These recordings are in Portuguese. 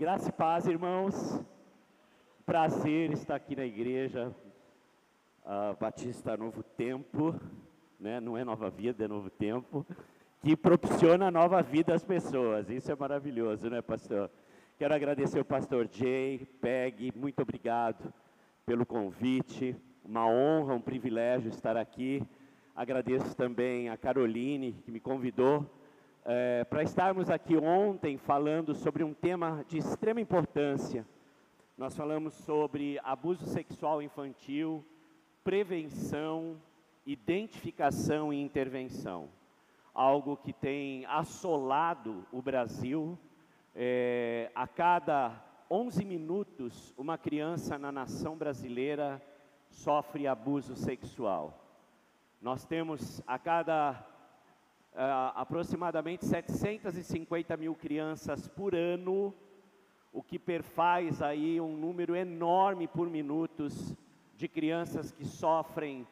Graça e paz, irmãos. Prazer estar aqui na igreja Batista Novo Tempo, né? não é Nova Vida, é Novo Tempo, que propiciona nova vida às pessoas. Isso é maravilhoso, né, pastor? Quero agradecer o pastor Jay, Peg, muito obrigado pelo convite. Uma honra, um privilégio estar aqui. Agradeço também a Caroline, que me convidou é, para estarmos aqui ontem falando sobre um tema de extrema importância. Nós falamos sobre abuso sexual infantil, prevenção, identificação e intervenção. Algo que tem assolado o Brasil. É, a cada 11 minutos, uma criança na nação brasileira sofre abuso sexual. Nós temos a cada uh, aproximadamente 750 mil crianças por ano, o que perfaz aí um número enorme por minutos de crianças que sofrem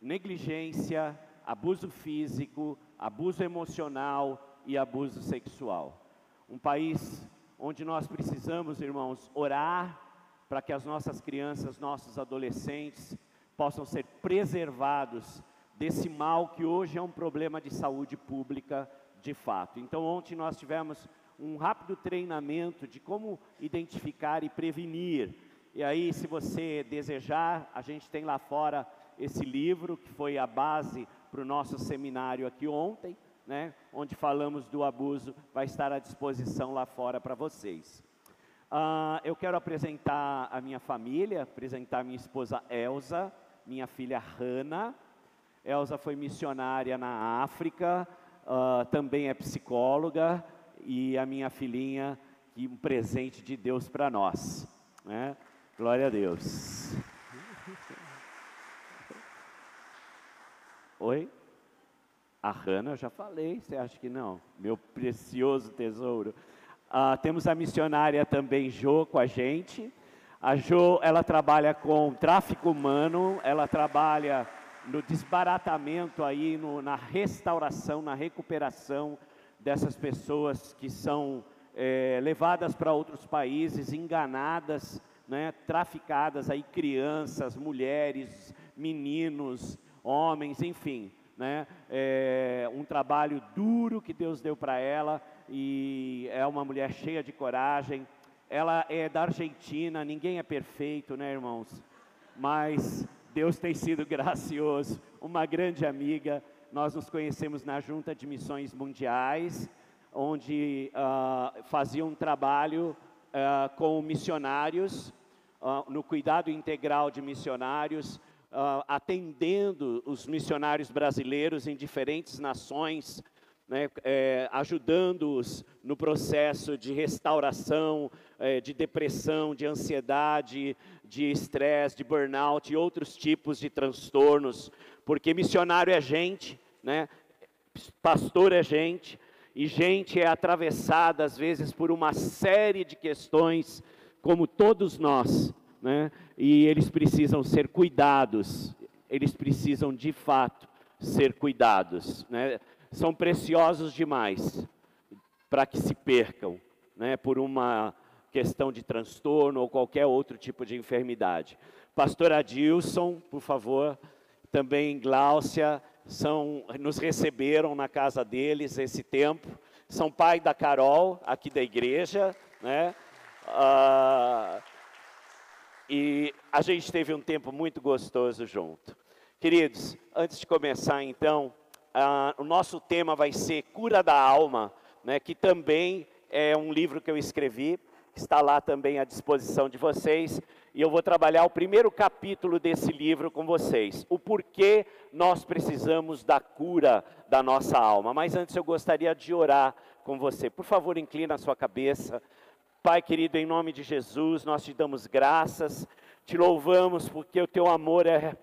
negligência, abuso físico, abuso emocional e abuso sexual. Um país onde nós precisamos, irmãos, orar para que as nossas crianças, nossos adolescentes possam ser preservados desse mal que hoje é um problema de saúde pública de fato. Então, ontem nós tivemos um rápido treinamento de como identificar e prevenir. E aí, se você desejar, a gente tem lá fora esse livro que foi a base para o nosso seminário aqui ontem, né, onde falamos do abuso, vai estar à disposição lá fora para vocês. Uh, eu quero apresentar a minha família, apresentar minha esposa Elsa, minha filha Hanna, Elza foi missionária na África, uh, também é psicóloga, e a minha filhinha, que um presente de Deus para nós. Né? Glória a Deus. Oi? A Hanna, eu já falei, você acha que não? Meu precioso tesouro. Uh, temos a missionária também, Jo, com a gente. A Jo, ela trabalha com tráfico humano, ela trabalha no desbaratamento aí, no, na restauração, na recuperação dessas pessoas que são é, levadas para outros países, enganadas, né, traficadas aí, crianças, mulheres, meninos, homens, enfim, né, é um trabalho duro que Deus deu para ela e é uma mulher cheia de coragem. Ela é da Argentina, ninguém é perfeito, né, irmãos? Mas Deus tem sido gracioso, uma grande amiga. Nós nos conhecemos na Junta de Missões Mundiais, onde uh, fazia um trabalho uh, com missionários, uh, no cuidado integral de missionários, atendendo os missionários brasileiros em diferentes nações, né, é, ajudando-os no processo de restauração, é, de depressão, de ansiedade, de estresse, de burnout e outros tipos de transtornos, porque missionário é gente, né, pastor é gente, e gente é atravessada às vezes por uma série de questões, como todos nós, né, e eles precisam ser cuidados, eles precisam de fato ser cuidados, né, são preciosos demais para que se percam, né, por uma questão de transtorno ou qualquer outro tipo de enfermidade. Pastor Adilson, por favor, também Gláucia, são, nos receberam na casa deles esse tempo. São pai da Carol, aqui da igreja, né? Ah, e a gente teve um tempo muito gostoso junto. Queridos, antes de começar então, ah, o nosso tema vai ser Cura da Alma, né, que também é um livro que eu escrevi, está lá também à disposição de vocês, e eu vou trabalhar o primeiro capítulo desse livro com vocês, o porquê nós precisamos da cura da nossa alma. Mas antes eu gostaria de orar com você. Por favor, inclina a sua cabeça. Pai querido, em nome de Jesus, nós te damos graças, te louvamos porque o teu amor é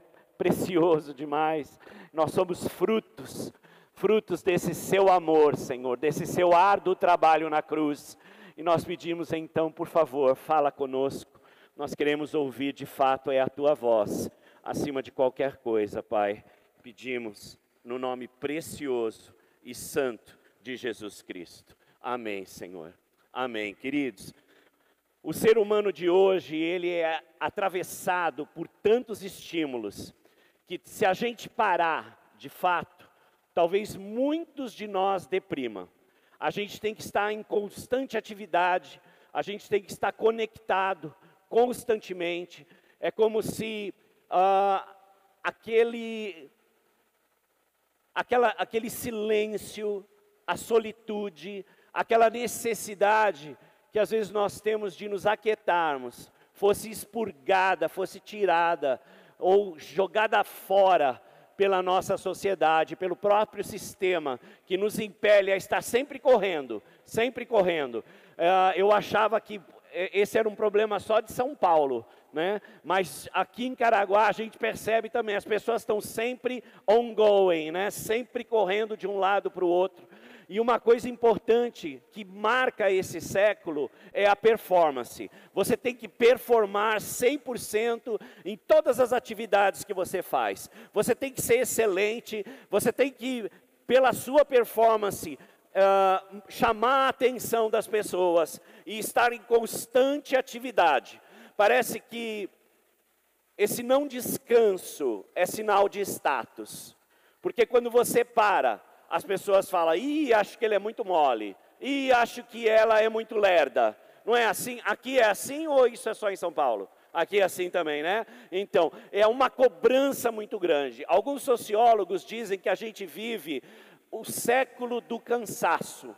precioso demais. Nós somos frutos, frutos desse seu amor, Senhor, desse seu árduo trabalho na cruz. E nós pedimos então, por favor, fala conosco. Nós queremos ouvir de fato é a tua voz, acima de qualquer coisa, Pai. Pedimos no nome precioso e santo de Jesus Cristo. Amém, Senhor. Amém, queridos. O ser humano de hoje, ele é atravessado por tantos estímulos que se a gente parar, de fato, talvez muitos de nós deprima. A gente tem que estar em constante atividade, a gente tem que estar conectado constantemente. É como se uh, aquele, aquela, aquele silêncio, a solitude, aquela necessidade que às vezes nós temos de nos aquietarmos, fosse expurgada, fosse tirada ou jogada fora pela nossa sociedade, pelo próprio sistema que nos impele a estar sempre correndo, sempre correndo. Uh, eu achava que esse era um problema só de São Paulo, né? Mas aqui em Caraguá a gente percebe também, as pessoas estão sempre ongoing, né? Sempre correndo de um lado para o outro. E uma coisa importante que marca esse século é a performance. Você tem que performar 100% em todas as atividades que você faz. Você tem que ser excelente, você tem que, pela sua performance, uh, chamar a atenção das pessoas e estar em constante atividade. Parece que esse não descanso é sinal de status. Porque quando você para, as pessoas falam, ih, acho que ele é muito mole, ih, acho que ela é muito lerda. Não é assim? Aqui é assim ou isso é só em São Paulo? Aqui é assim também, né? Então, é uma cobrança muito grande. Alguns sociólogos dizem que a gente vive o século do cansaço,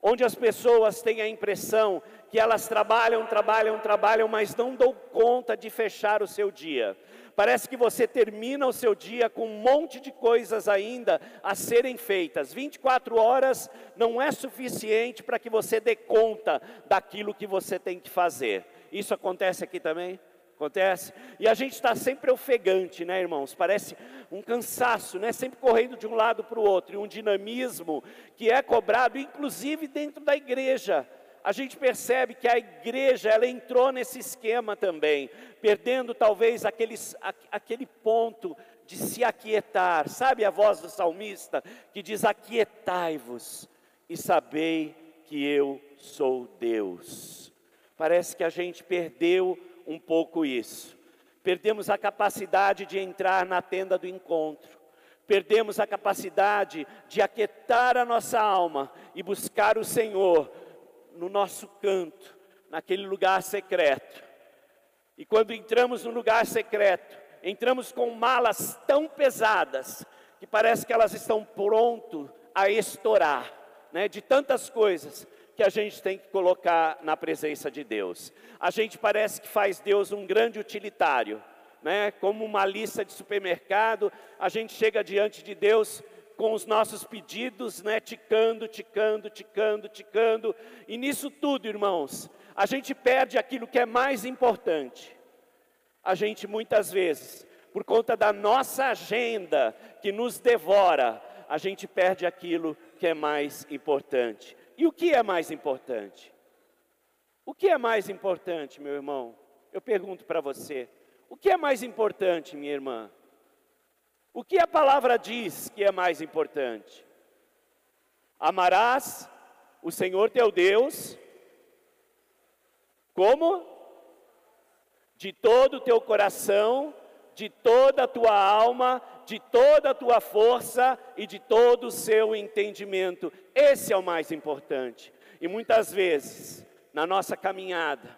onde as pessoas têm a impressão que elas trabalham, trabalham, trabalham, mas não dão conta de fechar o seu dia. Parece que você termina o seu dia com um monte de coisas ainda a serem feitas. 24 horas não é suficiente para que você dê conta daquilo que você tem que fazer. Isso acontece aqui também? Acontece? E a gente está sempre ofegante, né, irmãos? Parece um cansaço, né? Sempre correndo de um lado para o outro, e um dinamismo que é cobrado, inclusive dentro da igreja a gente percebe que a igreja ela entrou nesse esquema também, perdendo talvez aqueles, aquele ponto de se aquietar. Sabe a voz do salmista que diz: Aquietai-vos e sabei que eu sou Deus. Parece que a gente perdeu um pouco isso. Perdemos a capacidade de entrar na tenda do encontro. Perdemos a capacidade de aquietar a nossa alma e buscar o Senhor no nosso canto, naquele lugar secreto. E quando entramos no lugar secreto, entramos com malas tão pesadas que parece que elas estão pronto a estourar, né, de tantas coisas que a gente tem que colocar na presença de Deus. A gente parece que faz Deus um grande utilitário, né? Como uma lista de supermercado, a gente chega diante de Deus com os nossos pedidos, né, ticando, ticando, ticando, ticando. E nisso tudo, irmãos, a gente perde aquilo que é mais importante. A gente muitas vezes, por conta da nossa agenda que nos devora, a gente perde aquilo que é mais importante. E o que é mais importante? O que é mais importante, meu irmão? Eu pergunto para você: o que é mais importante, minha irmã? O que a palavra diz que é mais importante? Amarás o Senhor teu Deus, como? De todo o teu coração, de toda a tua alma, de toda a tua força e de todo o seu entendimento. Esse é o mais importante. E muitas vezes, na nossa caminhada,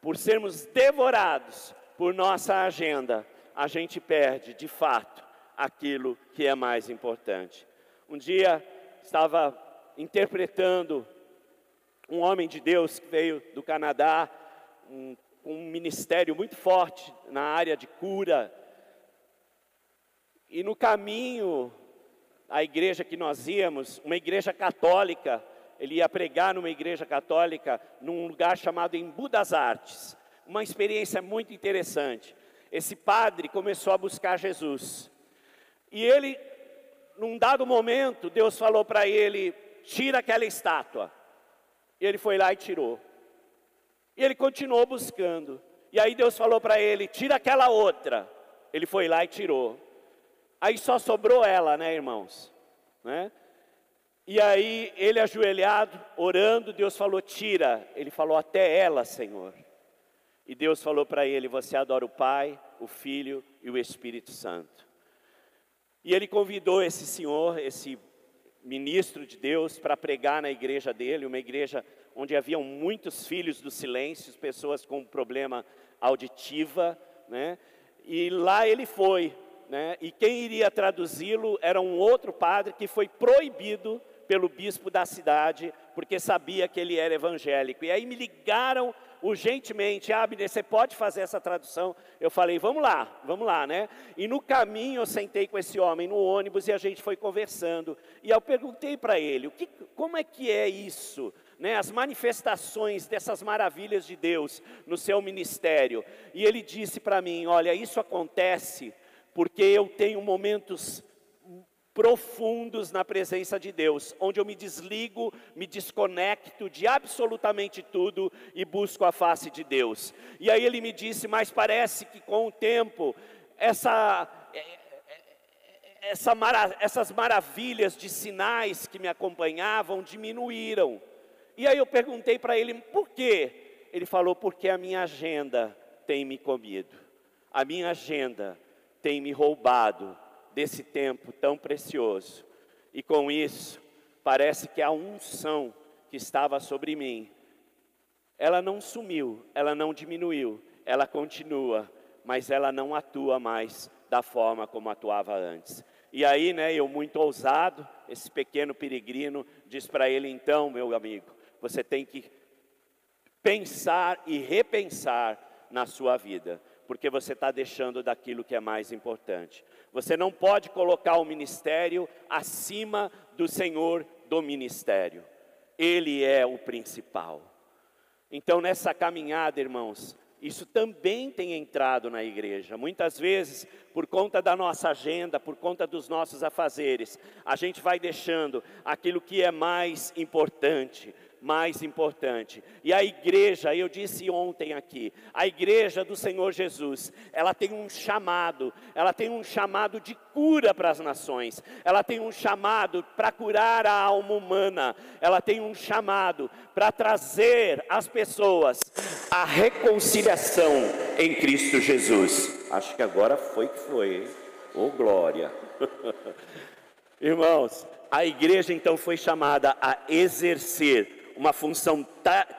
por sermos devorados por nossa agenda, a gente perde, de fato, aquilo que é mais importante. Um dia estava interpretando um homem de Deus que veio do Canadá, um, um ministério muito forte na área de cura. E no caminho, a igreja que nós íamos, uma igreja católica, ele ia pregar numa igreja católica, num lugar chamado Embu das Artes. Uma experiência muito interessante. Esse padre começou a buscar Jesus. E ele, num dado momento, Deus falou para ele: tira aquela estátua. E ele foi lá e tirou. E ele continuou buscando. E aí Deus falou para ele: tira aquela outra. Ele foi lá e tirou. Aí só sobrou ela, né, irmãos? Né? E aí, ele ajoelhado, orando, Deus falou: Tira. Ele falou: Até ela, Senhor. E Deus falou para ele: Você adora o Pai, o Filho e o Espírito Santo. E ele convidou esse senhor, esse ministro de Deus, para pregar na igreja dele, uma igreja onde haviam muitos filhos do silêncio, pessoas com problema auditiva, né? E lá ele foi, né? E quem iria traduzi-lo era um outro padre que foi proibido pelo bispo da cidade, porque sabia que ele era evangélico. E aí me ligaram urgentemente, Abner, você pode fazer essa tradução? Eu falei, vamos lá, vamos lá, né? E no caminho eu sentei com esse homem no ônibus e a gente foi conversando. E eu perguntei para ele, o que, como é que é isso? Né, as manifestações dessas maravilhas de Deus no seu ministério. E ele disse para mim: Olha, isso acontece porque eu tenho momentos profundos na presença de Deus, onde eu me desligo, me desconecto de absolutamente tudo e busco a face de Deus. E aí ele me disse, mas parece que com o tempo, essa, é, é, essa mara, essas maravilhas de sinais que me acompanhavam diminuíram. E aí eu perguntei para ele, por quê? Ele falou, porque a minha agenda tem me comido, a minha agenda tem me roubado desse tempo tão precioso. E com isso, parece que a unção que estava sobre mim, ela não sumiu, ela não diminuiu, ela continua, mas ela não atua mais da forma como atuava antes. E aí, né, eu muito ousado, esse pequeno peregrino diz para ele: então, meu amigo, você tem que pensar e repensar na sua vida, porque você está deixando daquilo que é mais importante. Você não pode colocar o ministério acima do Senhor do ministério. Ele é o principal. Então, nessa caminhada, irmãos, isso também tem entrado na igreja. Muitas vezes, por conta da nossa agenda, por conta dos nossos afazeres, a gente vai deixando aquilo que é mais importante, mais importante. E a igreja, eu disse ontem aqui, a igreja do Senhor Jesus, ela tem um chamado, ela tem um chamado de cura para as nações, ela tem um chamado para curar a alma humana, ela tem um chamado para trazer às pessoas a reconciliação em Cristo Jesus. Acho que agora foi que foi, hein? Oh glória! Irmãos, a igreja então foi chamada a exercer uma função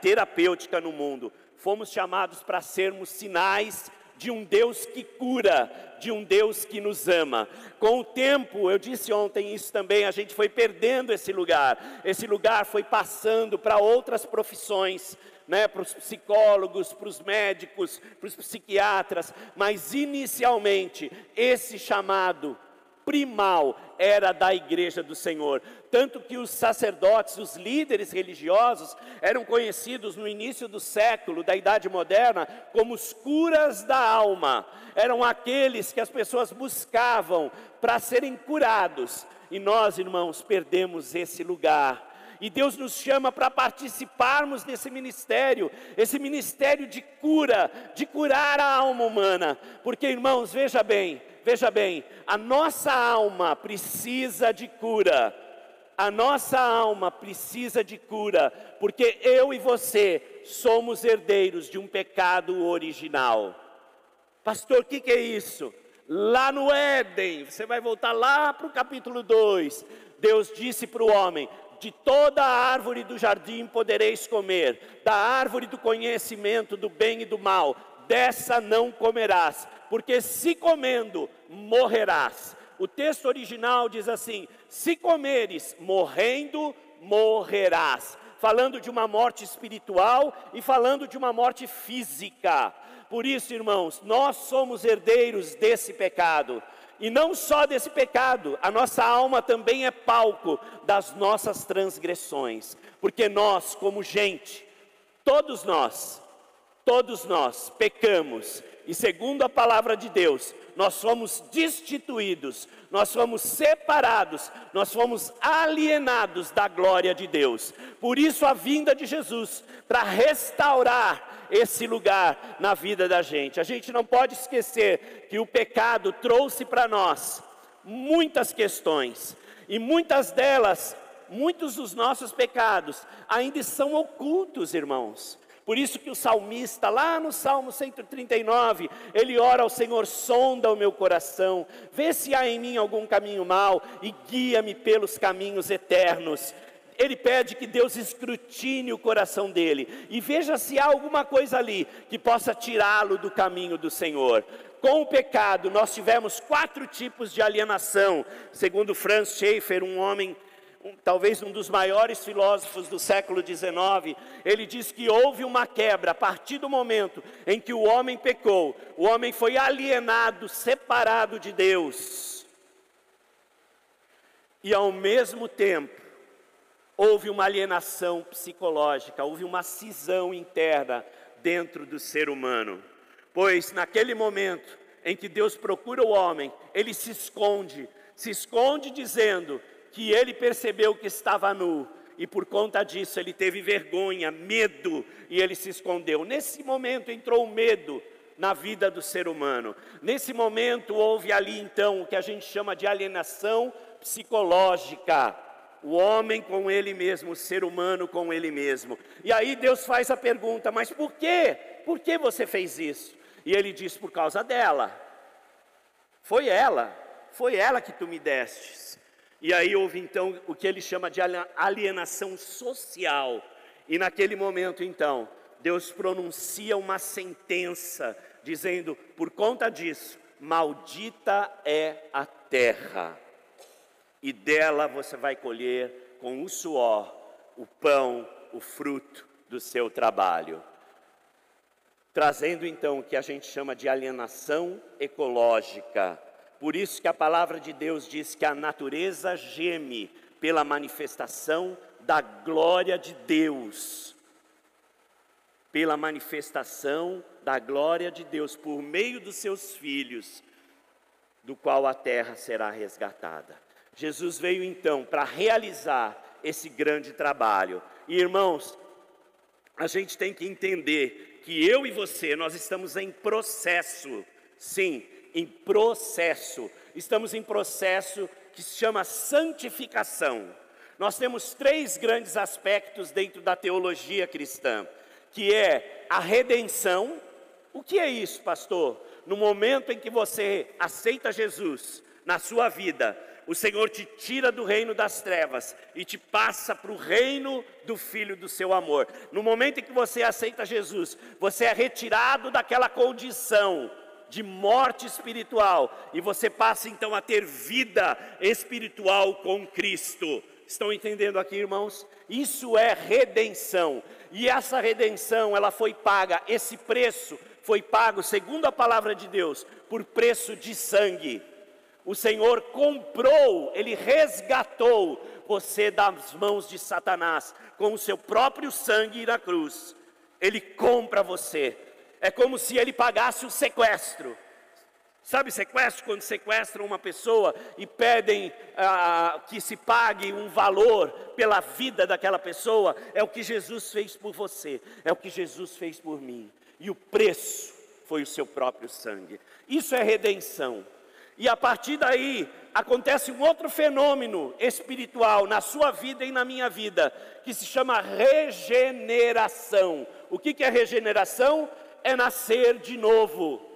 terapêutica no mundo. Fomos chamados para sermos sinais de um Deus que cura, de um Deus que nos ama. Com o tempo, eu disse ontem isso também, a gente foi perdendo esse lugar. Esse lugar foi passando para outras profissões, né, para os psicólogos, para os médicos, para os psiquiatras, mas inicialmente esse chamado primal era da igreja do Senhor. Tanto que os sacerdotes, os líderes religiosos, eram conhecidos no início do século, da Idade Moderna, como os curas da alma. Eram aqueles que as pessoas buscavam para serem curados. E nós, irmãos, perdemos esse lugar. E Deus nos chama para participarmos desse ministério, esse ministério de cura, de curar a alma humana. Porque, irmãos, veja bem, veja bem, a nossa alma precisa de cura. A nossa alma precisa de cura, porque eu e você somos herdeiros de um pecado original. Pastor, o que, que é isso? Lá no Éden, você vai voltar lá para o capítulo 2. Deus disse para o homem: De toda a árvore do jardim podereis comer, da árvore do conhecimento do bem e do mal, dessa não comerás, porque se comendo, morrerás. O texto original diz assim: se comeres, morrendo, morrerás. Falando de uma morte espiritual e falando de uma morte física. Por isso, irmãos, nós somos herdeiros desse pecado. E não só desse pecado, a nossa alma também é palco das nossas transgressões. Porque nós, como gente, todos nós, todos nós pecamos, e segundo a palavra de Deus, nós somos destituídos, nós fomos separados, nós fomos alienados da glória de Deus. Por isso a vinda de Jesus, para restaurar esse lugar na vida da gente. A gente não pode esquecer que o pecado trouxe para nós muitas questões, e muitas delas muitos dos nossos pecados ainda são ocultos, irmãos. Por isso que o salmista, lá no Salmo 139, ele ora ao Senhor, sonda o meu coração, vê se há em mim algum caminho mau e guia-me pelos caminhos eternos. Ele pede que Deus escrutine o coração dele e veja se há alguma coisa ali que possa tirá-lo do caminho do Senhor. Com o pecado, nós tivemos quatro tipos de alienação, segundo Franz Schaeffer, um homem talvez um dos maiores filósofos do século XIX, ele diz que houve uma quebra a partir do momento em que o homem pecou, o homem foi alienado, separado de Deus. E ao mesmo tempo, houve uma alienação psicológica, houve uma cisão interna dentro do ser humano. Pois naquele momento em que Deus procura o homem, ele se esconde, se esconde dizendo: que ele percebeu que estava nu e por conta disso ele teve vergonha, medo e ele se escondeu. Nesse momento entrou o medo na vida do ser humano. Nesse momento houve ali então o que a gente chama de alienação psicológica. O homem com ele mesmo, o ser humano com ele mesmo. E aí Deus faz a pergunta: mas por quê? Por que você fez isso? E ele diz: por causa dela. Foi ela, foi ela que tu me destes. E aí houve então o que ele chama de alienação social. E naquele momento então, Deus pronuncia uma sentença dizendo: por conta disso, maldita é a terra, e dela você vai colher com o suor o pão, o fruto do seu trabalho. Trazendo então o que a gente chama de alienação ecológica por isso que a palavra de Deus diz que a natureza geme pela manifestação da glória de Deus. Pela manifestação da glória de Deus por meio dos seus filhos, do qual a terra será resgatada. Jesus veio então para realizar esse grande trabalho. E irmãos, a gente tem que entender que eu e você, nós estamos em processo, sim, em processo. Estamos em processo que se chama santificação. Nós temos três grandes aspectos dentro da teologia cristã, que é a redenção. O que é isso, pastor? No momento em que você aceita Jesus na sua vida, o Senhor te tira do reino das trevas e te passa para o reino do Filho do seu amor. No momento em que você aceita Jesus, você é retirado daquela condição de morte espiritual e você passa então a ter vida espiritual com Cristo. Estão entendendo aqui, irmãos? Isso é redenção. E essa redenção, ela foi paga, esse preço foi pago, segundo a palavra de Deus, por preço de sangue. O Senhor comprou, ele resgatou você das mãos de Satanás com o seu próprio sangue na cruz. Ele compra você é como se ele pagasse o sequestro. Sabe sequestro? Quando sequestram uma pessoa e pedem ah, que se pague um valor pela vida daquela pessoa, é o que Jesus fez por você, é o que Jesus fez por mim. E o preço foi o seu próprio sangue. Isso é redenção. E a partir daí acontece um outro fenômeno espiritual na sua vida e na minha vida, que se chama regeneração. O que, que é regeneração? É nascer de novo.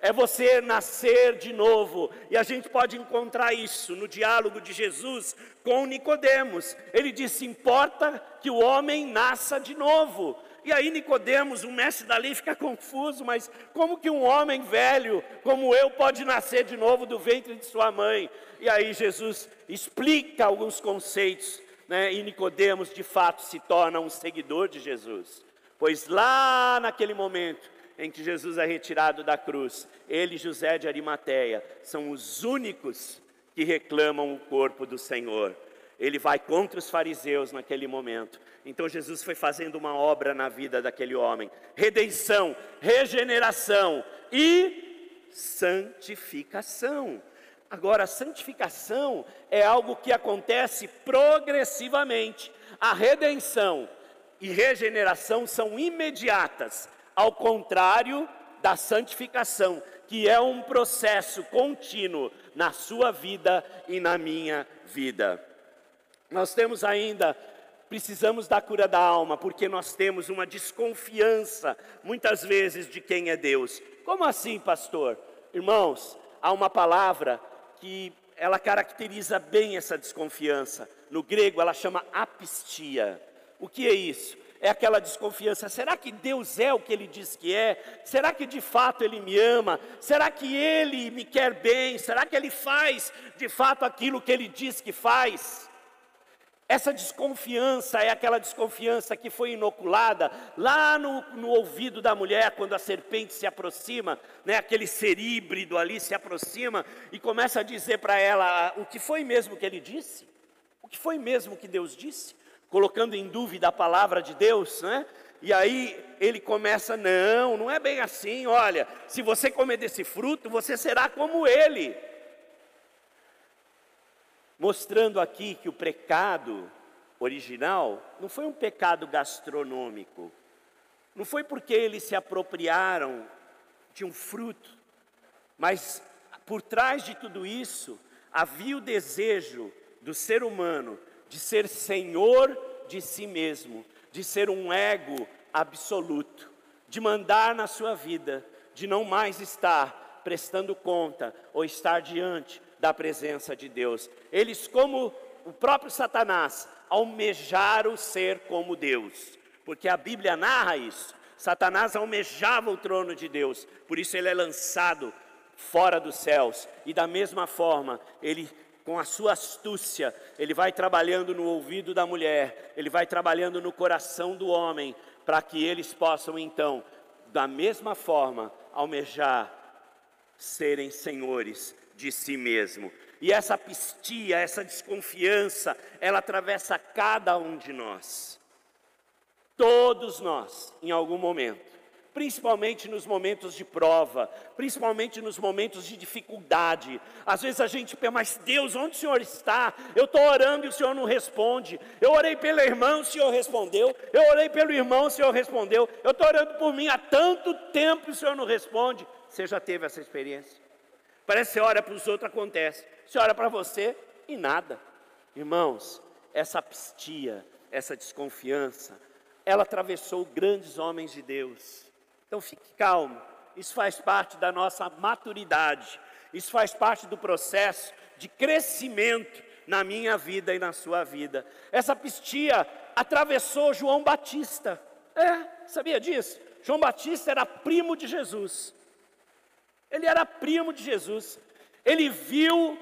É você nascer de novo. E a gente pode encontrar isso no diálogo de Jesus com Nicodemos. Ele disse: "Importa que o homem nasça de novo". E aí Nicodemos, o mestre da lei, fica confuso, mas como que um homem velho como eu pode nascer de novo do ventre de sua mãe? E aí Jesus explica alguns conceitos, né? E Nicodemos de fato se torna um seguidor de Jesus. Pois lá naquele momento em que Jesus é retirado da cruz, ele e José de Arimateia são os únicos que reclamam o corpo do Senhor. Ele vai contra os fariseus naquele momento. Então Jesus foi fazendo uma obra na vida daquele homem: redenção, regeneração e santificação. Agora, santificação é algo que acontece progressivamente. A redenção e regeneração são imediatas, ao contrário da santificação, que é um processo contínuo na sua vida e na minha vida. Nós temos ainda, precisamos da cura da alma, porque nós temos uma desconfiança, muitas vezes, de quem é Deus. Como assim, pastor? Irmãos, há uma palavra que ela caracteriza bem essa desconfiança. No grego, ela chama apistia. O que é isso? é aquela desconfiança: será que Deus é o que Ele diz que é? Será que de fato Ele me ama? Será que Ele me quer bem? Será que Ele faz de fato aquilo que Ele diz que faz? Essa desconfiança é aquela desconfiança que foi inoculada lá no, no, ouvido da mulher, quando a serpente se aproxima, né, aquele ser híbrido ali se aproxima e começa a dizer para ela: o que foi mesmo que ele disse? O que foi mesmo que Deus disse? Colocando em dúvida a palavra de Deus, né? E aí ele começa: não, não é bem assim. Olha, se você comer desse fruto, você será como ele. Mostrando aqui que o pecado original não foi um pecado gastronômico, não foi porque eles se apropriaram de um fruto, mas por trás de tudo isso havia o desejo do ser humano de ser senhor de si mesmo, de ser um ego absoluto, de mandar na sua vida, de não mais estar prestando conta ou estar diante da presença de Deus. Eles, como o próprio Satanás, almejaram ser como Deus, porque a Bíblia narra isso. Satanás almejava o trono de Deus, por isso ele é lançado fora dos céus, e da mesma forma, ele com a sua astúcia, ele vai trabalhando no ouvido da mulher, ele vai trabalhando no coração do homem, para que eles possam então, da mesma forma, almejar serem senhores de si mesmo. E essa pistia, essa desconfiança, ela atravessa cada um de nós. Todos nós, em algum momento principalmente nos momentos de prova, principalmente nos momentos de dificuldade. Às vezes a gente pensa, mas Deus, onde o Senhor está? Eu estou orando e o Senhor não responde. Eu orei pela irmã, o Senhor respondeu. Eu orei pelo irmão, o Senhor respondeu. Eu estou orando por mim há tanto tempo e o Senhor não responde. Você já teve essa experiência? Parece que você ora para os outros, acontece. Você ora para você e nada. Irmãos, essa apistia, essa desconfiança, ela atravessou grandes homens de Deus então fique calmo, isso faz parte da nossa maturidade, isso faz parte do processo de crescimento na minha vida e na sua vida. Essa pistia atravessou João Batista. É, sabia disso? João Batista era primo de Jesus. Ele era primo de Jesus. Ele viu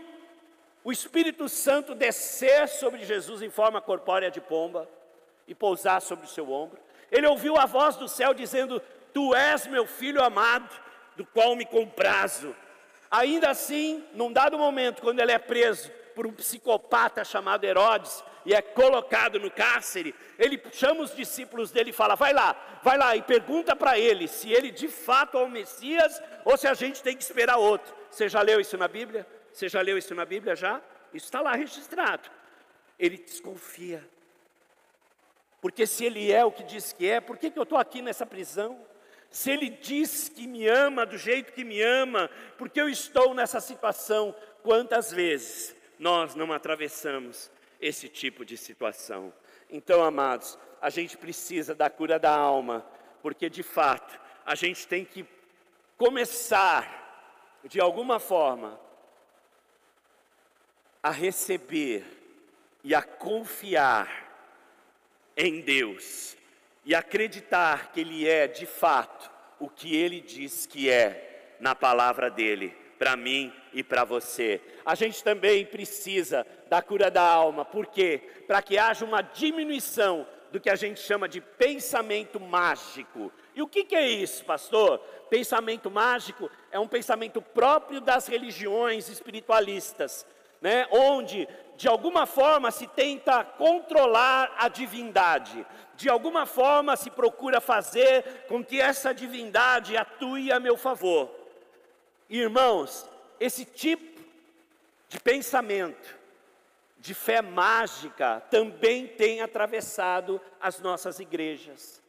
o Espírito Santo descer sobre Jesus em forma corpórea de pomba e pousar sobre o seu ombro. Ele ouviu a voz do céu dizendo: Tu és meu filho amado, do qual me comprazo. Ainda assim, num dado momento, quando ele é preso por um psicopata chamado Herodes e é colocado no cárcere, ele chama os discípulos dele e fala: Vai lá, vai lá e pergunta para ele se ele de fato é o Messias ou se a gente tem que esperar outro. Você já leu isso na Bíblia? Você já leu isso na Bíblia já? Isso está lá registrado. Ele desconfia. Porque se ele é o que diz que é, por que, que eu estou aqui nessa prisão? Se Ele diz que me ama do jeito que me ama, porque eu estou nessa situação, quantas vezes nós não atravessamos esse tipo de situação? Então, amados, a gente precisa da cura da alma, porque de fato a gente tem que começar, de alguma forma, a receber e a confiar em Deus e acreditar que Ele é de fato o que Ele diz que é na palavra dele, para mim e para você. A gente também precisa da cura da alma, por quê? Para que haja uma diminuição do que a gente chama de pensamento mágico. E o que, que é isso, pastor? Pensamento mágico é um pensamento próprio das religiões espiritualistas, né? onde de alguma forma se tenta controlar a divindade, de alguma forma se procura fazer com que essa divindade atue a meu favor. Irmãos, esse tipo de pensamento, de fé mágica, também tem atravessado as nossas igrejas.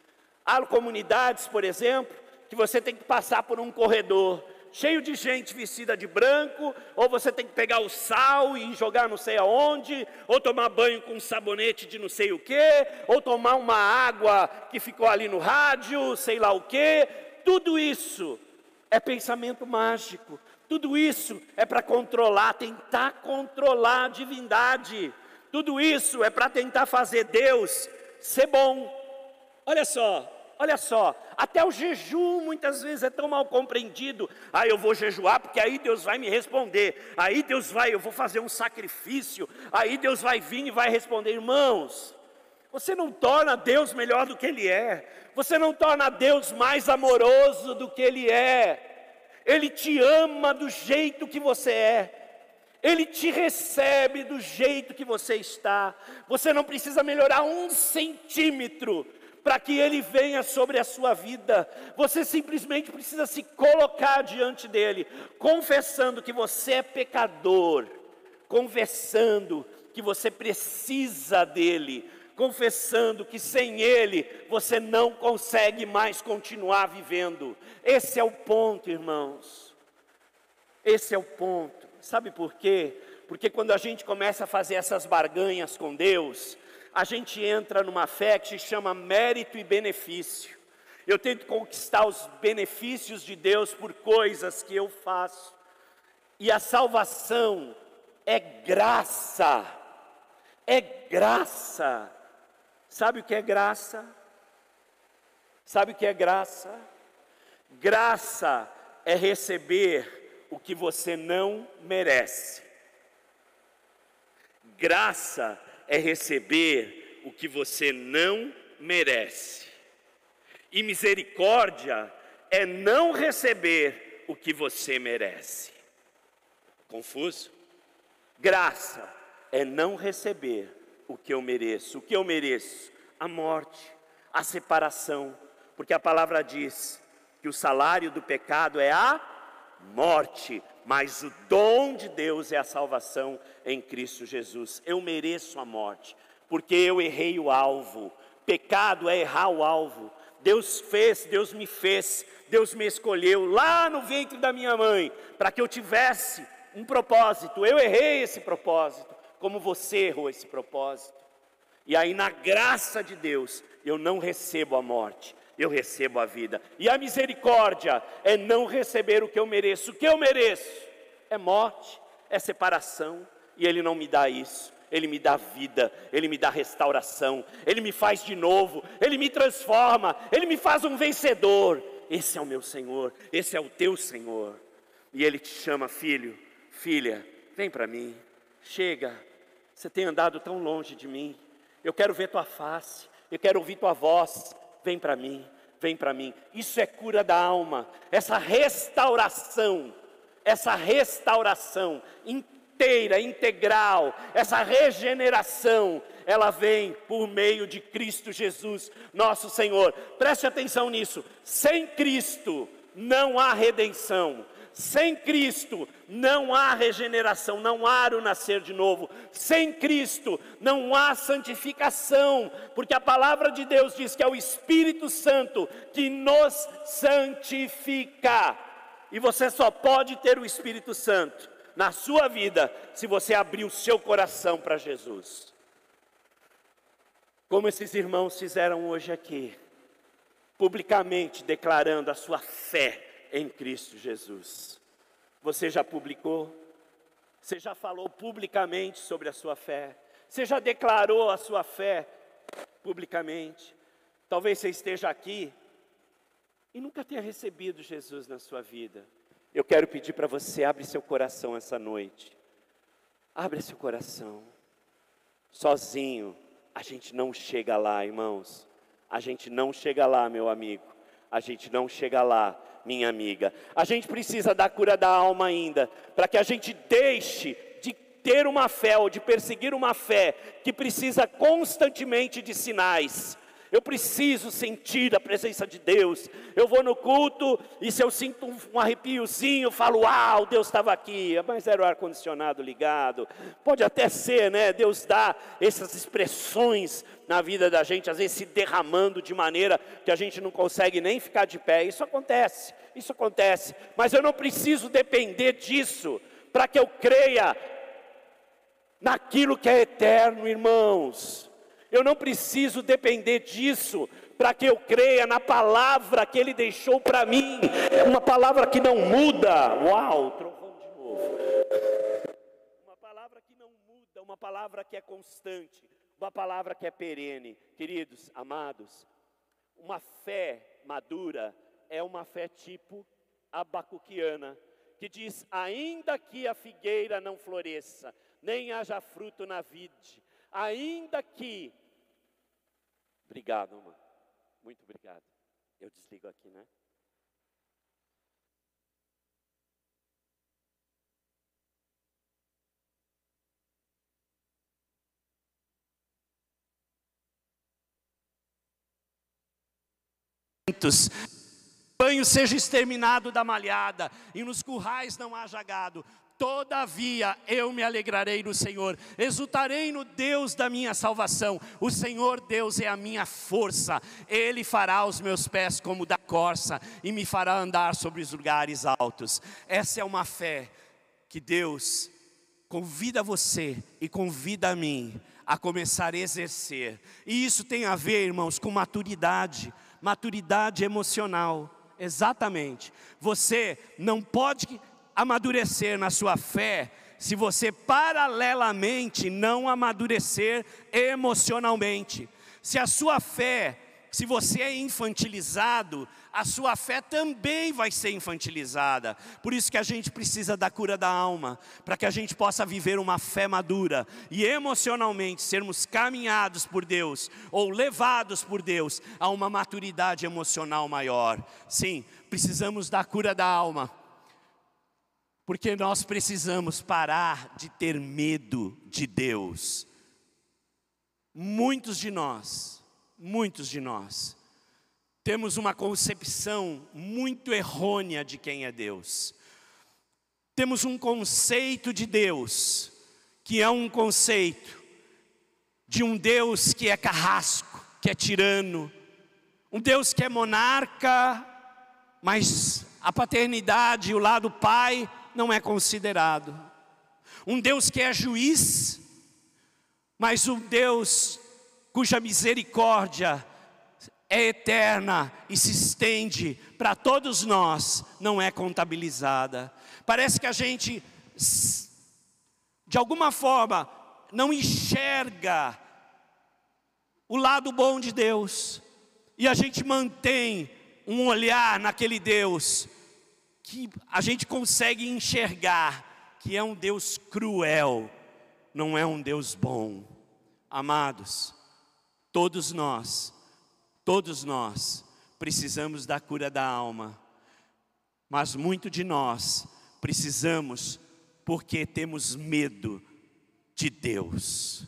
Há comunidades, por exemplo, que você tem que passar por um corredor, cheio de gente vestida de branco, ou você tem que pegar o sal e jogar não sei aonde, ou tomar banho com sabonete de não sei o que, ou tomar uma água que ficou ali no rádio, sei lá o que. Tudo isso é pensamento mágico. Tudo isso é para controlar, tentar controlar a divindade. Tudo isso é para tentar fazer Deus ser bom. Olha só, olha só, até o jejum muitas vezes é tão mal compreendido. Ah, eu vou jejuar porque aí Deus vai me responder. Aí Deus vai, eu vou fazer um sacrifício. Aí Deus vai vir e vai responder, irmãos. Você não torna Deus melhor do que Ele é. Você não torna Deus mais amoroso do que Ele é. Ele te ama do jeito que você é, Ele te recebe do jeito que você está. Você não precisa melhorar um centímetro para que Ele venha sobre a sua vida. Você simplesmente precisa se colocar diante dEle, confessando que você é pecador, confessando que você precisa dEle confessando que sem Ele você não consegue mais continuar vivendo. Esse é o ponto, irmãos. Esse é o ponto. Sabe por quê? Porque quando a gente começa a fazer essas barganhas com Deus, a gente entra numa fé que se chama mérito e benefício. Eu tento conquistar os benefícios de Deus por coisas que eu faço. E a salvação é graça. É graça. Sabe o que é graça? Sabe o que é graça? Graça é receber o que você não merece. Graça é receber o que você não merece. E misericórdia é não receber o que você merece. Confuso? Graça é não receber o que eu mereço. O que eu mereço? A morte, a separação, porque a palavra diz que o salário do pecado é a morte, mas o dom de Deus é a salvação em Cristo Jesus. Eu mereço a morte, porque eu errei o alvo. Pecado é errar o alvo. Deus fez, Deus me fez, Deus me escolheu lá no ventre da minha mãe, para que eu tivesse um propósito. Eu errei esse propósito como você errou esse propósito. E aí, na graça de Deus, eu não recebo a morte, eu recebo a vida. E a misericórdia é não receber o que eu mereço. O que eu mereço é morte, é separação, e Ele não me dá isso. Ele me dá vida, Ele me dá restauração, Ele me faz de novo, Ele me transforma, Ele me faz um vencedor. Esse é o meu Senhor, esse é o teu Senhor. E Ele te chama, filho, filha, vem para mim, chega, você tem andado tão longe de mim. Eu quero ver tua face, eu quero ouvir tua voz. Vem para mim, vem para mim. Isso é cura da alma. Essa restauração, essa restauração inteira, integral, essa regeneração, ela vem por meio de Cristo Jesus, nosso Senhor. Preste atenção nisso. Sem Cristo não há redenção. Sem Cristo não há regeneração, não há o nascer de novo. Sem Cristo não há santificação, porque a palavra de Deus diz que é o Espírito Santo que nos santifica. E você só pode ter o Espírito Santo na sua vida se você abrir o seu coração para Jesus. Como esses irmãos fizeram hoje aqui, publicamente declarando a sua fé em Cristo Jesus. Você já publicou? Você já falou publicamente sobre a sua fé? Você já declarou a sua fé publicamente? Talvez você esteja aqui e nunca tenha recebido Jesus na sua vida. Eu quero pedir para você, abre seu coração essa noite. Abre seu coração. Sozinho, a gente não chega lá, irmãos. A gente não chega lá, meu amigo. A gente não chega lá minha amiga. A gente precisa da cura da alma ainda, para que a gente deixe de ter uma fé ou de perseguir uma fé que precisa constantemente de sinais. Eu preciso sentir a presença de Deus. Eu vou no culto e se eu sinto um, arrepiozinho, eu falo, uau, Deus estava aqui. Mas era o ar-condicionado ligado. Pode até ser, né? Deus dá essas expressões na vida da gente, às vezes se derramando de maneira que a gente não consegue nem ficar de pé. Isso acontece, isso acontece. Mas eu não preciso depender disso para que eu creia naquilo que é eterno, irmãos. Eu não preciso depender disso para que eu creia na palavra que Ele deixou para mim. É uma palavra que não muda. Uau, trovão de novo. Uma palavra que não muda, uma palavra que é constante, uma palavra que é perene. Queridos, amados, uma fé madura é uma fé tipo abacuquiana, que diz: ainda que a figueira não floresça, nem haja fruto na vide, ainda que. Obrigado, mano. Muito obrigado. Eu desligo aqui, né? banho seja exterminado da malhada, e nos currais não haja gado. Todavia eu me alegrarei no Senhor, exultarei no Deus da minha salvação. O Senhor Deus é a minha força, Ele fará os meus pés como da corça e me fará andar sobre os lugares altos. Essa é uma fé que Deus convida você e convida a mim a começar a exercer. E isso tem a ver, irmãos, com maturidade, maturidade emocional. Exatamente. Você não pode amadurecer na sua fé se você paralelamente não amadurecer emocionalmente. Se a sua fé, se você é infantilizado, a sua fé também vai ser infantilizada. Por isso que a gente precisa da cura da alma, para que a gente possa viver uma fé madura e emocionalmente sermos caminhados por Deus ou levados por Deus a uma maturidade emocional maior. Sim, precisamos da cura da alma porque nós precisamos parar de ter medo de Deus. Muitos de nós, muitos de nós, temos uma concepção muito errônea de quem é Deus. Temos um conceito de Deus, que é um conceito de um Deus que é carrasco, que é tirano, um Deus que é monarca, mas a paternidade, o lado pai, não é considerado. Um Deus que é juiz, mas um Deus cuja misericórdia é eterna e se estende para todos nós, não é contabilizada. Parece que a gente, de alguma forma, não enxerga o lado bom de Deus, e a gente mantém um olhar naquele Deus que a gente consegue enxergar que é um Deus cruel, não é um Deus bom. Amados, todos nós, todos nós precisamos da cura da alma, mas muito de nós precisamos porque temos medo de Deus.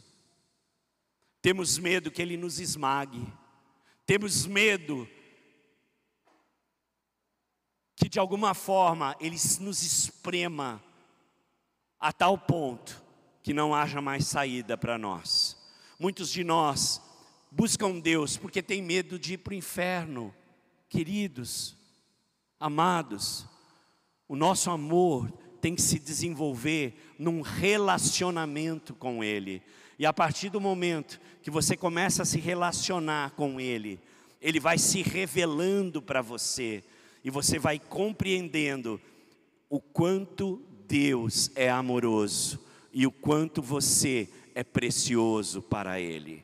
Temos medo que Ele nos esmague, temos medo que de alguma forma ele nos esprema a tal ponto que não haja mais saída para nós. Muitos de nós buscam Deus porque tem medo de ir para o inferno. Queridos, amados, o nosso amor tem que se desenvolver num relacionamento com Ele. E a partir do momento que você começa a se relacionar com Ele, Ele vai se revelando para você e você vai compreendendo o quanto Deus é amoroso e o quanto você é precioso para Ele.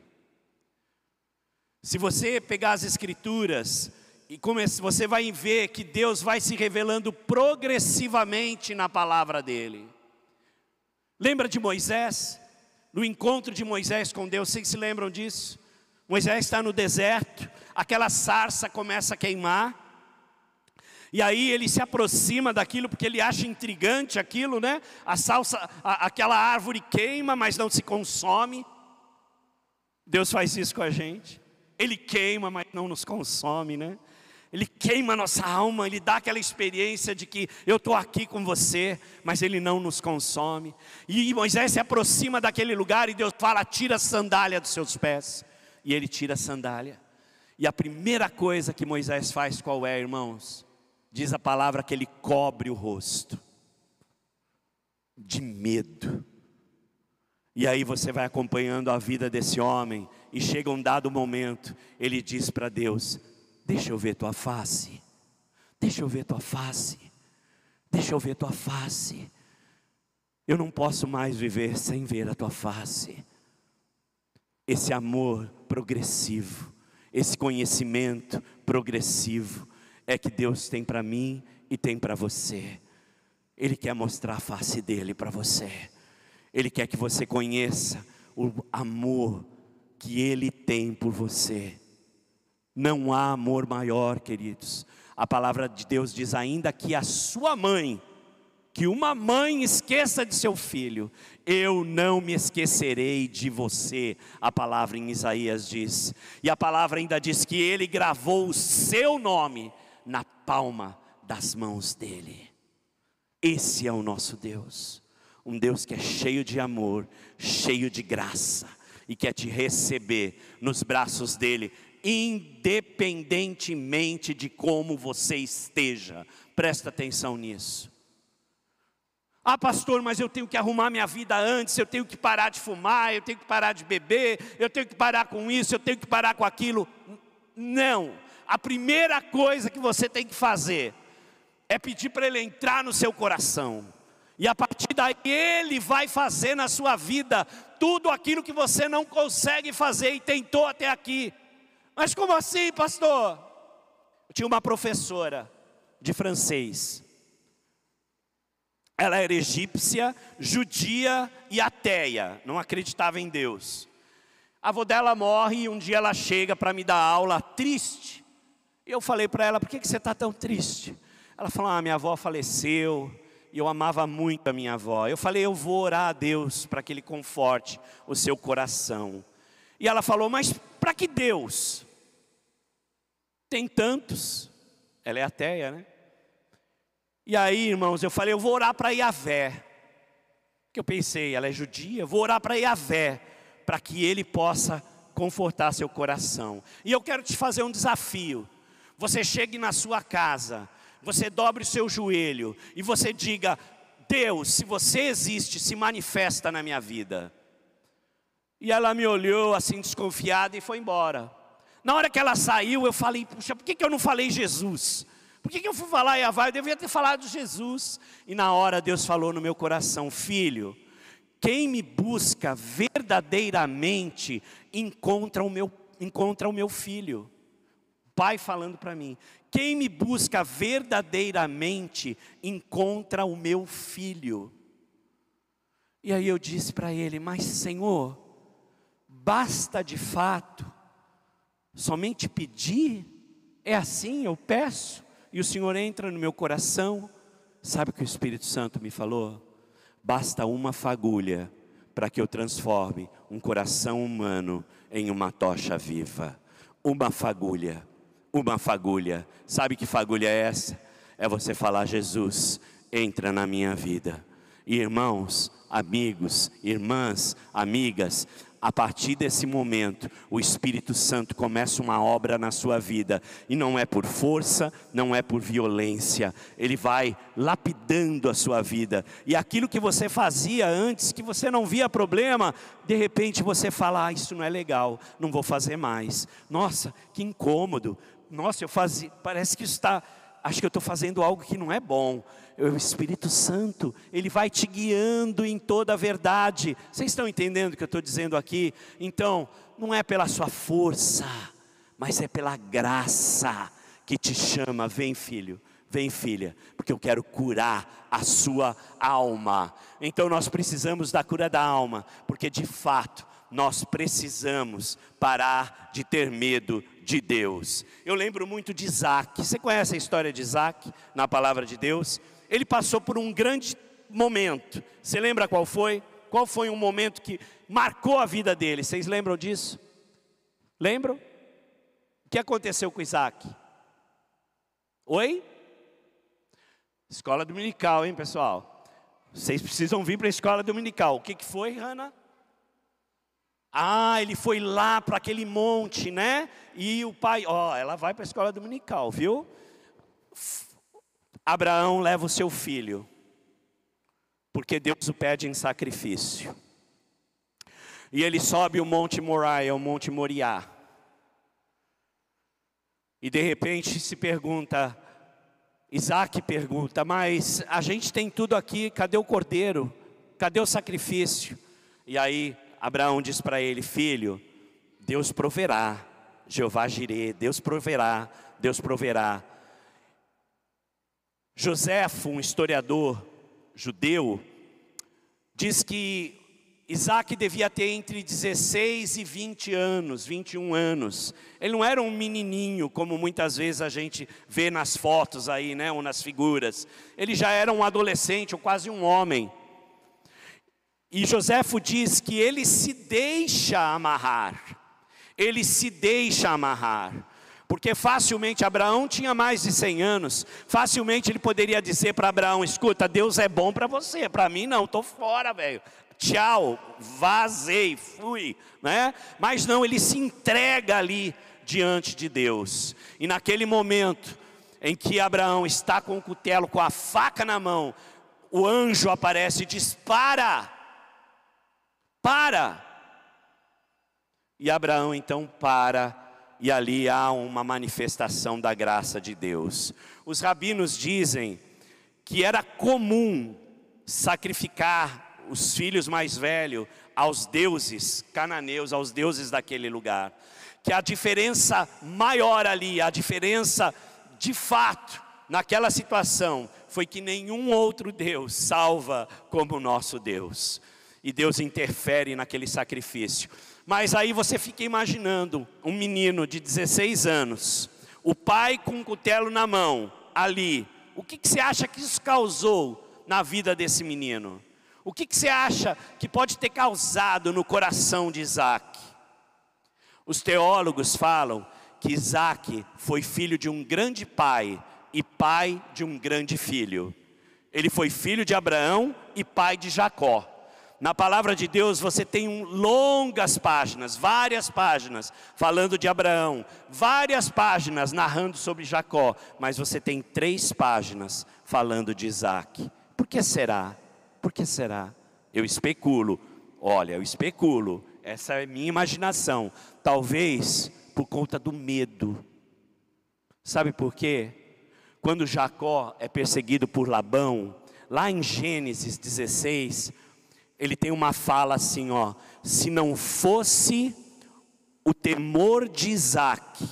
Se você pegar as Escrituras e você vai ver que Deus vai se revelando progressivamente na palavra dele. Lembra de Moisés? No encontro de Moisés com Deus, vocês se lembram disso? Moisés está no deserto, aquela sarça começa a queimar, e aí ele se aproxima daquilo porque ele acha intrigante aquilo, né? A salsa, a, aquela árvore queima, mas não se consome. Deus faz isso com a gente. Ele queima, mas não nos consome, né? Ele queima a nossa alma, ele dá aquela experiência de que eu estou aqui com você, mas ele não nos consome. E Moisés se aproxima daquele lugar e Deus fala: tira a sandália dos seus pés. E ele tira a sandália. E a primeira coisa que Moisés faz, qual é, irmãos? Diz a palavra que ele cobre o rosto de medo. E aí você vai acompanhando a vida desse homem, e chega um dado momento, ele diz para Deus: Deixa eu ver tua face, deixa eu ver tua face, deixa eu ver tua face. Eu não posso mais viver sem ver a tua face. Esse amor progressivo, esse conhecimento progressivo, é que Deus tem para mim e tem para você. Ele quer mostrar a face dele para você. Ele quer que você conheça o amor que ele tem por você. Não há amor maior, queridos. A palavra de Deus diz ainda que a sua mãe, que uma mãe esqueça de seu filho, eu não me esquecerei de você. A palavra em Isaías diz. E a palavra ainda diz que ele gravou o seu nome na palma das mãos dele. Esse é o nosso Deus, um Deus que é cheio de amor, cheio de graça e quer te receber nos braços dele, independentemente de como você esteja. Presta atenção nisso. Ah, pastor, mas eu tenho que arrumar minha vida antes, eu tenho que parar de fumar, eu tenho que parar de beber, eu tenho que parar com isso, eu tenho que parar com aquilo. Não. A primeira coisa que você tem que fazer é pedir para Ele entrar no seu coração. E a partir daí Ele vai fazer na sua vida tudo aquilo que você não consegue fazer e tentou até aqui. Mas como assim, pastor? Eu tinha uma professora de francês. Ela era egípcia, judia e ateia, não acreditava em Deus. A avó dela morre e um dia ela chega para me dar aula triste. E eu falei para ela: por que, que você está tão triste? Ela falou: Ah, minha avó faleceu e eu amava muito a minha avó. Eu falei: Eu vou orar a Deus para que Ele conforte o seu coração. E ela falou: Mas para que Deus? Tem tantos. Ela é ateia, né? E aí, irmãos, eu falei: Eu vou orar para Yahvé. Que eu pensei, ela é judia, vou orar para Yahvé, para que Ele possa confortar seu coração. E eu quero te fazer um desafio. Você chegue na sua casa você dobre o seu joelho e você diga: Deus, se você existe, se manifesta na minha vida. E ela me olhou assim desconfiada e foi embora. Na hora que ela saiu, eu falei: Puxa, por que, que eu não falei Jesus? Por que, que eu fui falar Yavá? Eu devia ter falado Jesus. E na hora Deus falou no meu coração: Filho, quem me busca verdadeiramente encontra o meu, encontra o meu filho. Pai falando para mim: quem me busca verdadeiramente encontra o meu filho. E aí eu disse para ele: Mas Senhor, basta de fato somente pedir? É assim, eu peço, e o Senhor entra no meu coração. Sabe o que o Espírito Santo me falou? Basta uma fagulha para que eu transforme um coração humano em uma tocha viva. Uma fagulha uma fagulha. Sabe que fagulha é essa? É você falar: Jesus, entra na minha vida. Irmãos, amigos, irmãs, amigas, a partir desse momento, o Espírito Santo começa uma obra na sua vida, e não é por força, não é por violência, ele vai lapidando a sua vida, e aquilo que você fazia antes, que você não via problema, de repente você fala: ah, Isso não é legal, não vou fazer mais. Nossa, que incômodo, nossa, eu fazia, parece que está, acho que eu estou fazendo algo que não é bom. O Espírito Santo, ele vai te guiando em toda a verdade. Vocês estão entendendo o que eu estou dizendo aqui? Então, não é pela sua força, mas é pela graça que te chama. Vem, filho, vem, filha, porque eu quero curar a sua alma. Então, nós precisamos da cura da alma, porque de fato, nós precisamos parar de ter medo de Deus. Eu lembro muito de Isaac. Você conhece a história de Isaac na palavra de Deus? Ele passou por um grande momento. Você lembra qual foi? Qual foi um momento que marcou a vida dele? Vocês lembram disso? Lembram? O que aconteceu com Isaac? Oi? Escola dominical, hein, pessoal? Vocês precisam vir para a escola dominical. O que, que foi, Hannah? Ah, ele foi lá para aquele monte, né? E o pai, ó, ela vai para a escola dominical, viu? Abraão leva o seu filho, porque Deus o pede em sacrifício. E ele sobe o monte Moriah, o monte Moriá. E de repente se pergunta, Isaac pergunta, mas a gente tem tudo aqui, cadê o cordeiro? Cadê o sacrifício? E aí Abraão diz para ele: Filho, Deus proverá, Jeová Jirê, Deus proverá, Deus proverá. Joséfo, um historiador judeu, diz que Isaac devia ter entre 16 e 20 anos, 21 anos. Ele não era um menininho, como muitas vezes a gente vê nas fotos aí, né, ou nas figuras. Ele já era um adolescente, ou quase um homem. E Joséfo diz que ele se deixa amarrar. Ele se deixa amarrar. Porque facilmente Abraão tinha mais de 100 anos, facilmente ele poderia dizer para Abraão: escuta, Deus é bom para você, para mim não, estou fora, velho tchau, vazei, fui, né? Mas não, ele se entrega ali diante de Deus. E naquele momento em que Abraão está com o cutelo, com a faca na mão, o anjo aparece e diz: Para, para. E Abraão então para, e ali há uma manifestação da graça de Deus. Os rabinos dizem que era comum sacrificar os filhos mais velhos aos deuses cananeus, aos deuses daquele lugar. Que a diferença maior ali, a diferença de fato naquela situação, foi que nenhum outro Deus salva como o nosso Deus. E Deus interfere naquele sacrifício. Mas aí você fica imaginando um menino de 16 anos, o pai com um cutelo na mão, ali. O que, que você acha que isso causou na vida desse menino? O que, que você acha que pode ter causado no coração de Isaac? Os teólogos falam que Isaac foi filho de um grande pai e pai de um grande filho. Ele foi filho de Abraão e pai de Jacó. Na palavra de Deus você tem longas páginas, várias páginas falando de Abraão, várias páginas narrando sobre Jacó, mas você tem três páginas falando de Isaac. Por que será? Por que será? Eu especulo. Olha, eu especulo. Essa é minha imaginação. Talvez por conta do medo. Sabe por quê? Quando Jacó é perseguido por Labão, lá em Gênesis 16, ele tem uma fala assim, ó: se não fosse o temor de Isaac,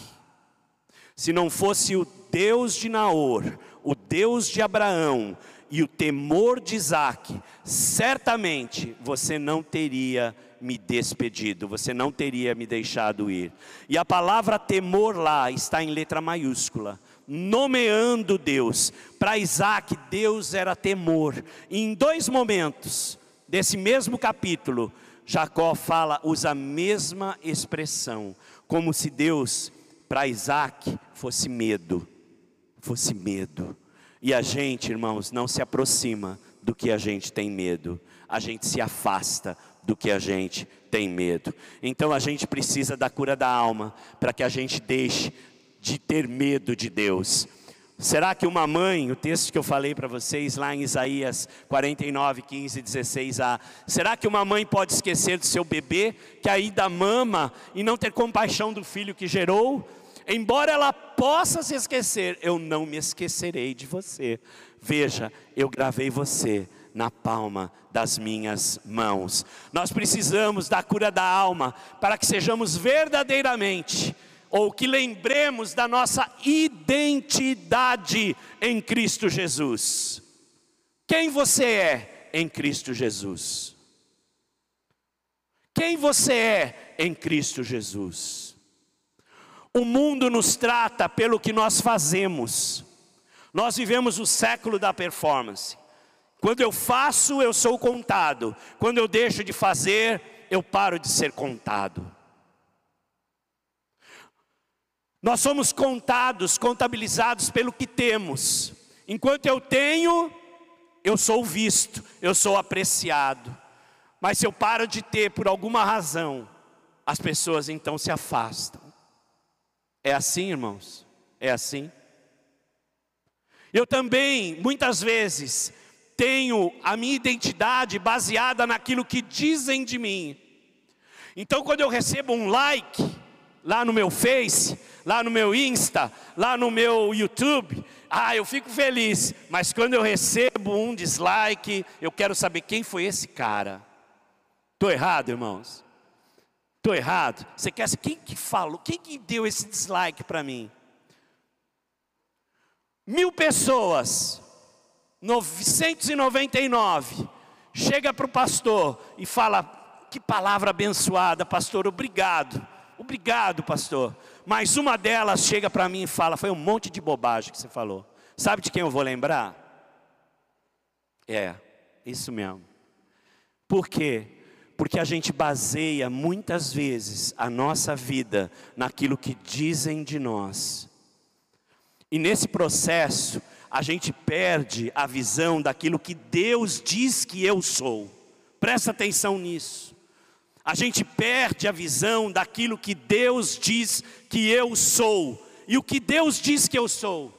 se não fosse o Deus de Naor, o Deus de Abraão, e o temor de Isaac, certamente você não teria me despedido, você não teria me deixado ir. E a palavra temor lá está em letra maiúscula, nomeando Deus. Para Isaac, Deus era temor. E em dois momentos desse mesmo capítulo, Jacó fala, usa a mesma expressão, como se Deus para Isaac fosse medo, fosse medo. E a gente, irmãos, não se aproxima do que a gente tem medo, a gente se afasta do que a gente tem medo. Então a gente precisa da cura da alma, para que a gente deixe de ter medo de Deus. Será que uma mãe, o texto que eu falei para vocês lá em Isaías 49, 15, 16a, será que uma mãe pode esquecer do seu bebê que ainda mama e não ter compaixão do filho que gerou? embora ela possa se esquecer, eu não me esquecerei de você. Veja, eu gravei você na palma das minhas mãos. Nós precisamos da cura da alma para que sejamos verdadeiramente ou que lembremos da nossa identidade em Cristo Jesus. Quem você é em Cristo Jesus? Quem você é em Cristo Jesus? O mundo nos trata pelo que nós fazemos. Nós vivemos o século da performance. Quando eu faço, eu sou contado. Quando eu deixo de fazer, eu paro de ser contado. Nós somos contados, contabilizados pelo que temos. Enquanto eu tenho, eu sou visto, eu sou apreciado. Mas se eu paro de ter por alguma razão, as pessoas então se afastam. É assim, irmãos? É assim? Eu também, muitas vezes, tenho a minha identidade baseada naquilo que dizem de mim. Então, quando eu recebo um like lá no meu Face, lá no meu Insta, lá no meu YouTube, ah, eu fico feliz. Mas quando eu recebo um dislike, eu quero saber quem foi esse cara. Estou errado, irmãos? Estou errado? Você quer saber quem que falou? Quem que deu esse dislike para mim? Mil pessoas, 999, chega para o pastor e fala: Que palavra abençoada, pastor, obrigado, obrigado, pastor. Mas uma delas chega para mim e fala: Foi um monte de bobagem que você falou. Sabe de quem eu vou lembrar? É, isso mesmo. Por quê? Porque a gente baseia muitas vezes a nossa vida naquilo que dizem de nós. E nesse processo, a gente perde a visão daquilo que Deus diz que eu sou. Presta atenção nisso. A gente perde a visão daquilo que Deus diz que eu sou. E o que Deus diz que eu sou?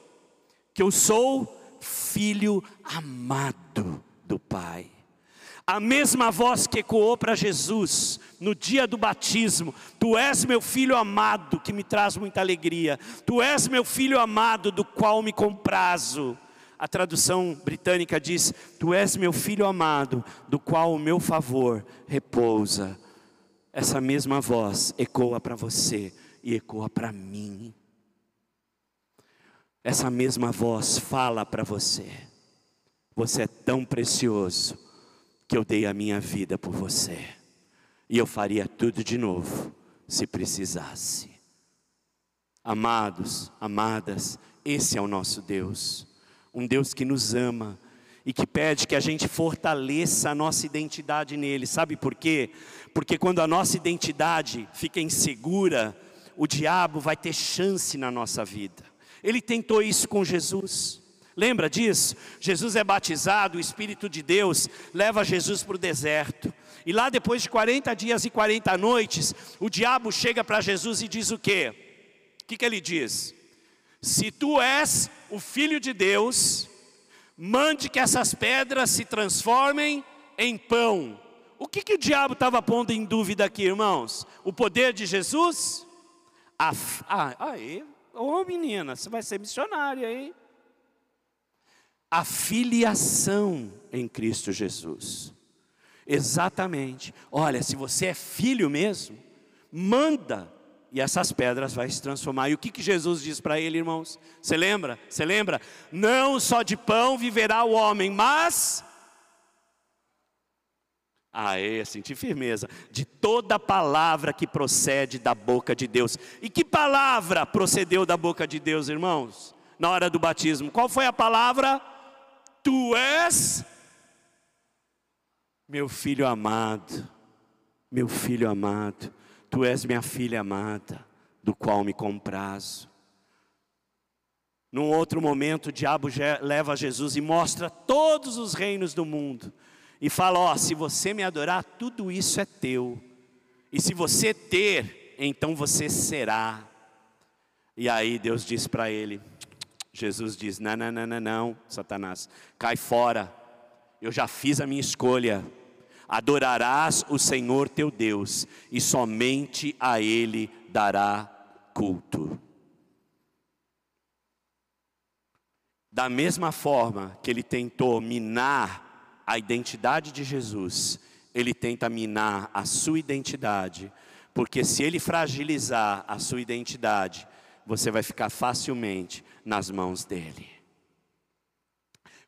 Que eu sou filho amado do Pai. A mesma voz que ecoou para Jesus no dia do batismo: Tu és meu filho amado, que me traz muita alegria. Tu és meu filho amado, do qual me comprazo. A tradução britânica diz: Tu és meu filho amado, do qual o meu favor repousa. Essa mesma voz ecoa para você e ecoa para mim. Essa mesma voz fala para você: Você é tão precioso que eu dei a minha vida por você. E eu faria tudo de novo, se precisasse. Amados, amadas, esse é o nosso Deus. Um Deus que nos ama e que pede que a gente fortaleça a nossa identidade nele. Sabe por quê? Porque quando a nossa identidade fica insegura, o diabo vai ter chance na nossa vida. Ele tentou isso com Jesus. Lembra disso? Jesus é batizado, o Espírito de Deus leva Jesus para o deserto. E lá depois de 40 dias e 40 noites, o diabo chega para Jesus e diz o quê? O que, que ele diz? Se tu és o filho de Deus, mande que essas pedras se transformem em pão. O que, que o diabo estava pondo em dúvida aqui, irmãos? O poder de Jesus? Ah, aí, ô menina, você vai ser missionária, hein? a filiação em Cristo Jesus. Exatamente. Olha, se você é filho mesmo, manda e essas pedras vai se transformar. E o que, que Jesus diz para ele, irmãos? Você lembra? Você lembra? Não só de pão viverá o homem, mas é, senti firmeza. De toda palavra que procede da boca de Deus. E que palavra procedeu da boca de Deus, irmãos? Na hora do batismo. Qual foi a palavra? Tu és meu filho amado, meu filho amado, tu és minha filha amada, do qual me comprazo. Num outro momento, o diabo leva Jesus e mostra todos os reinos do mundo. E fala: Ó, se você me adorar, tudo isso é teu. E se você ter, então você será. E aí Deus diz para ele: Jesus diz: não, não, não, não, não, Satanás, cai fora, eu já fiz a minha escolha. Adorarás o Senhor teu Deus, e somente a Ele dará culto. Da mesma forma que ele tentou minar a identidade de Jesus, ele tenta minar a sua identidade, porque se ele fragilizar a sua identidade, você vai ficar facilmente nas mãos dele.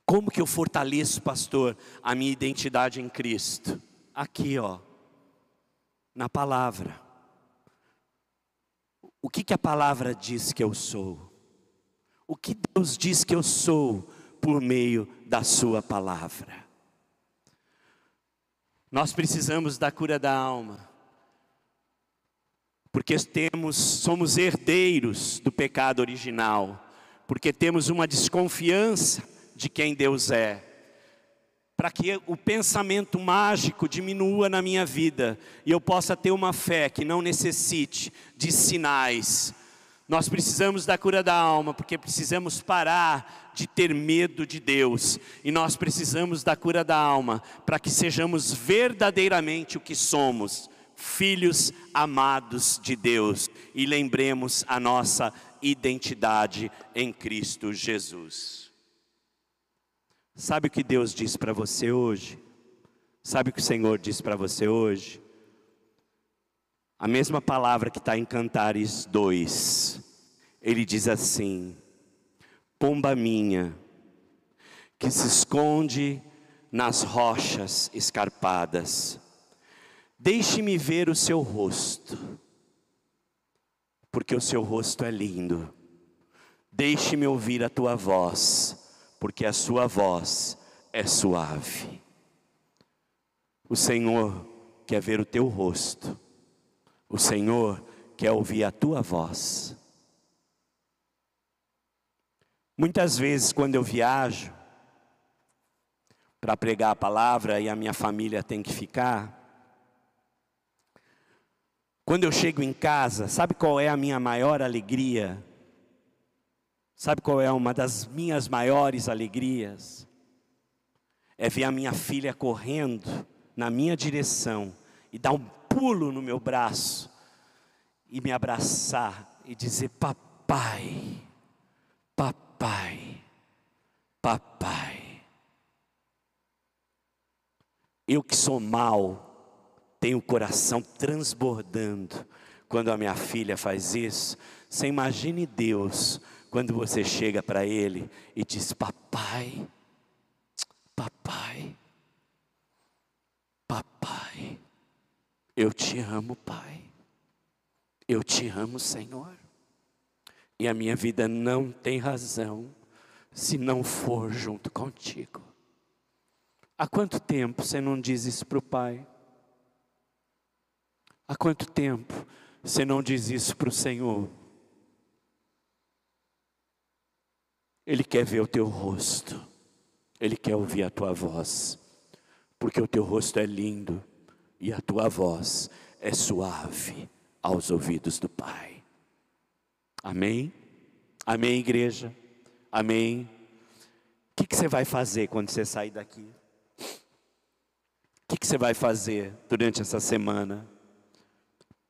Como que eu fortaleço, pastor, a minha identidade em Cristo? Aqui, ó, na palavra. O que, que a palavra diz que eu sou? O que Deus diz que eu sou por meio da Sua palavra? Nós precisamos da cura da alma. porque temos, somos herdeiros do pecado original, porque temos uma desconfiança de quem Deus é, para que o pensamento mágico diminua na minha vida e eu possa ter uma fé que não necessite de sinais. Nós precisamos da cura da alma, porque precisamos parar de ter medo de Deus, e nós precisamos da cura da alma, para que sejamos verdadeiramente o que somos, filhos amados de Deus, e lembremos a nossa identidade em Cristo Jesus. Sabe o que Deus diz para você hoje? Sabe o que o Senhor diz para você hoje? A mesma palavra que está em Cantares 2. Ele diz assim: Pomba minha, que se esconde nas rochas escarpadas, deixe-me ver o seu rosto porque o seu rosto é lindo. Deixe-me ouvir a tua voz, porque a sua voz é suave. O Senhor quer ver o teu rosto, o Senhor quer ouvir a tua voz. Muitas vezes, quando eu viajo para pregar a palavra e a minha família tem que ficar, quando eu chego em casa, sabe qual é a minha maior alegria? Sabe qual é uma das minhas maiores alegrias? É ver a minha filha correndo na minha direção e dar um pulo no meu braço e me abraçar e dizer: Papai, papai, papai. Eu que sou mal, tem o coração transbordando quando a minha filha faz isso. Você imagine Deus quando você chega para Ele e diz: Papai, papai, papai, eu te amo, Pai, eu te amo, Senhor, e a minha vida não tem razão se não for junto contigo. Há quanto tempo você não diz isso para o Pai? Há quanto tempo você não diz isso para o Senhor? Ele quer ver o teu rosto, Ele quer ouvir a tua voz, porque o teu rosto é lindo e a tua voz é suave aos ouvidos do Pai. Amém? Amém, igreja? Amém? O que, que você vai fazer quando você sair daqui? O que, que você vai fazer durante essa semana?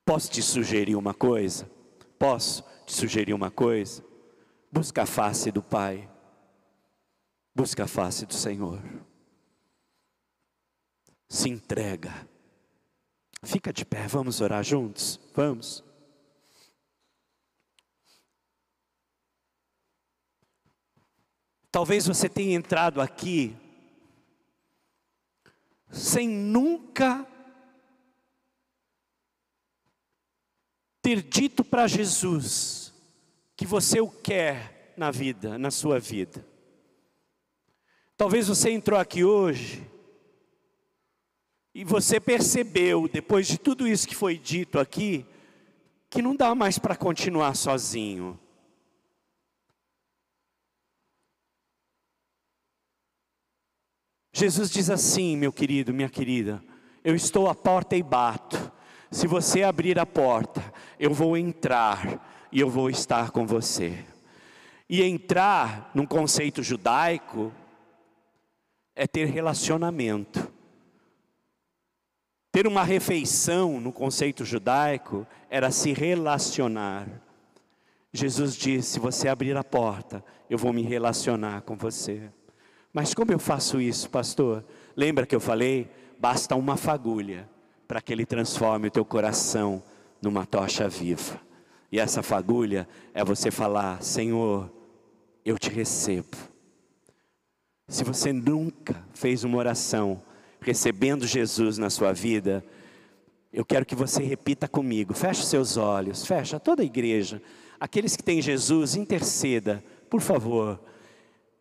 Posso te sugerir uma coisa? Posso te sugerir uma coisa? Busca a face do Pai. Busca a face do Senhor. Se entrega. Fica de pé, vamos orar juntos? Vamos. Talvez você tenha entrado aqui sem nunca ter dito para Jesus que você o quer na vida, na sua vida. Talvez você entrou aqui hoje e você percebeu, depois de tudo isso que foi dito aqui, que não dá mais para continuar sozinho. Jesus diz assim, meu querido, minha querida: Eu estou à porta e bato. Se você abrir a porta, eu vou entrar e eu vou estar com você. E entrar num conceito judaico é ter relacionamento. Ter uma refeição no conceito judaico era se relacionar. Jesus disse: se você abrir a porta, eu vou me relacionar com você. Mas como eu faço isso, pastor? Lembra que eu falei? Basta uma fagulha para que Ele transforme o teu coração numa tocha viva. E essa fagulha é você falar: Senhor, eu te recebo. Se você nunca fez uma oração recebendo Jesus na sua vida, eu quero que você repita comigo. Feche seus olhos, fecha toda a igreja. Aqueles que têm Jesus, interceda, por favor.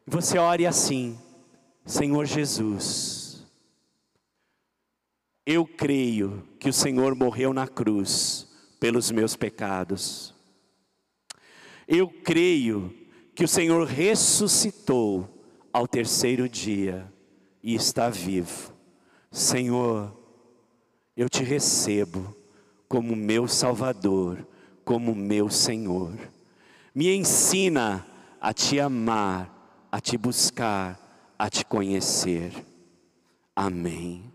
Você ore assim: Senhor Jesus eu creio que o Senhor morreu na cruz pelos meus pecados. Eu creio que o Senhor ressuscitou ao terceiro dia e está vivo. Senhor, eu te recebo como meu Salvador, como meu Senhor. Me ensina a te amar, a te buscar, a te conhecer. Amém.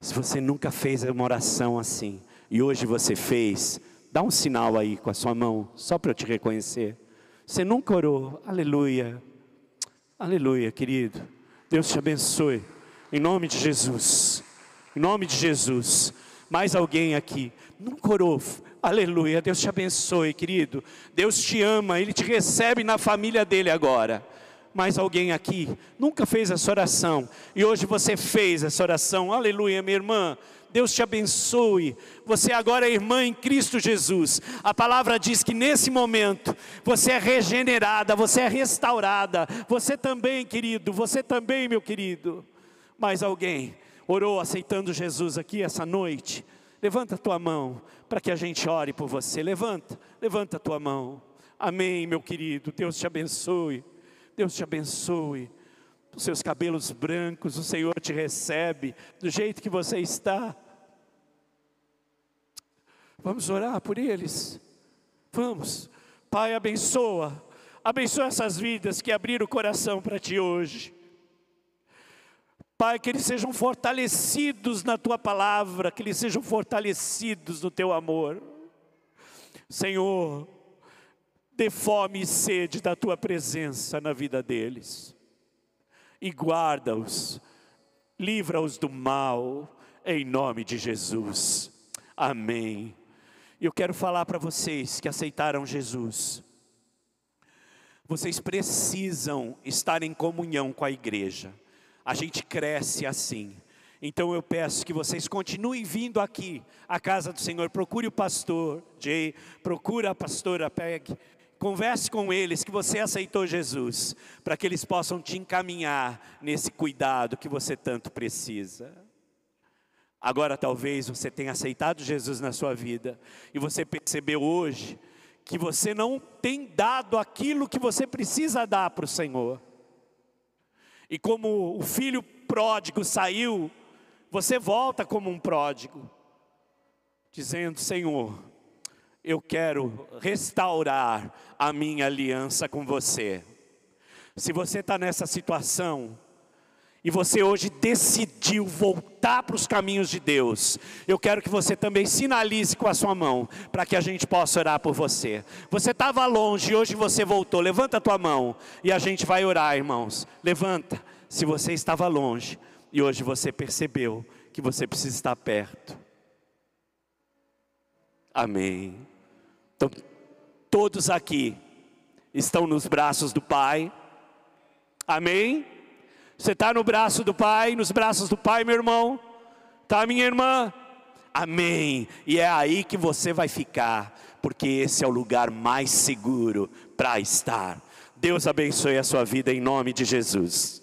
Se você nunca fez uma oração assim e hoje você fez, dá um sinal aí com a sua mão, só para eu te reconhecer. Você nunca orou, aleluia, aleluia, querido. Deus te abençoe, em nome de Jesus, em nome de Jesus. Mais alguém aqui, nunca orou, aleluia, Deus te abençoe, querido. Deus te ama, Ele te recebe na família dele agora mais alguém aqui nunca fez essa oração e hoje você fez essa oração, aleluia, minha irmã. Deus te abençoe. Você agora é irmã em Cristo Jesus. A palavra diz que nesse momento você é regenerada, você é restaurada. Você também, querido, você também, meu querido. Mais alguém orou aceitando Jesus aqui essa noite? Levanta a tua mão para que a gente ore por você. Levanta, levanta a tua mão. Amém, meu querido. Deus te abençoe. Deus te abençoe. Os seus cabelos brancos, o Senhor te recebe do jeito que você está. Vamos orar por eles. Vamos. Pai, abençoa. Abençoa essas vidas que abriram o coração para ti hoje. Pai, que eles sejam fortalecidos na tua palavra, que eles sejam fortalecidos no teu amor. Senhor, dê fome e sede da tua presença na vida deles. E guarda-os, livra-os do mal, em nome de Jesus. Amém. Eu quero falar para vocês que aceitaram Jesus. Vocês precisam estar em comunhão com a igreja. A gente cresce assim. Então eu peço que vocês continuem vindo aqui à casa do Senhor. Procure o pastor Jay, procure a pastora Peg. Converse com eles que você aceitou Jesus, para que eles possam te encaminhar nesse cuidado que você tanto precisa. Agora talvez você tenha aceitado Jesus na sua vida e você percebeu hoje que você não tem dado aquilo que você precisa dar para o Senhor. E como o filho pródigo saiu, você volta como um pródigo, dizendo: Senhor, eu quero restaurar a minha aliança com você. Se você está nessa situação, e você hoje decidiu voltar para os caminhos de Deus, eu quero que você também sinalize com a sua mão, para que a gente possa orar por você. Você estava longe e hoje você voltou, levanta a tua mão e a gente vai orar, irmãos. Levanta, se você estava longe e hoje você percebeu que você precisa estar perto. Amém. Então, todos aqui estão nos braços do Pai. Amém. Você está no braço do Pai, nos braços do Pai, meu irmão? Tá, minha irmã? Amém. E é aí que você vai ficar, porque esse é o lugar mais seguro para estar. Deus abençoe a sua vida em nome de Jesus.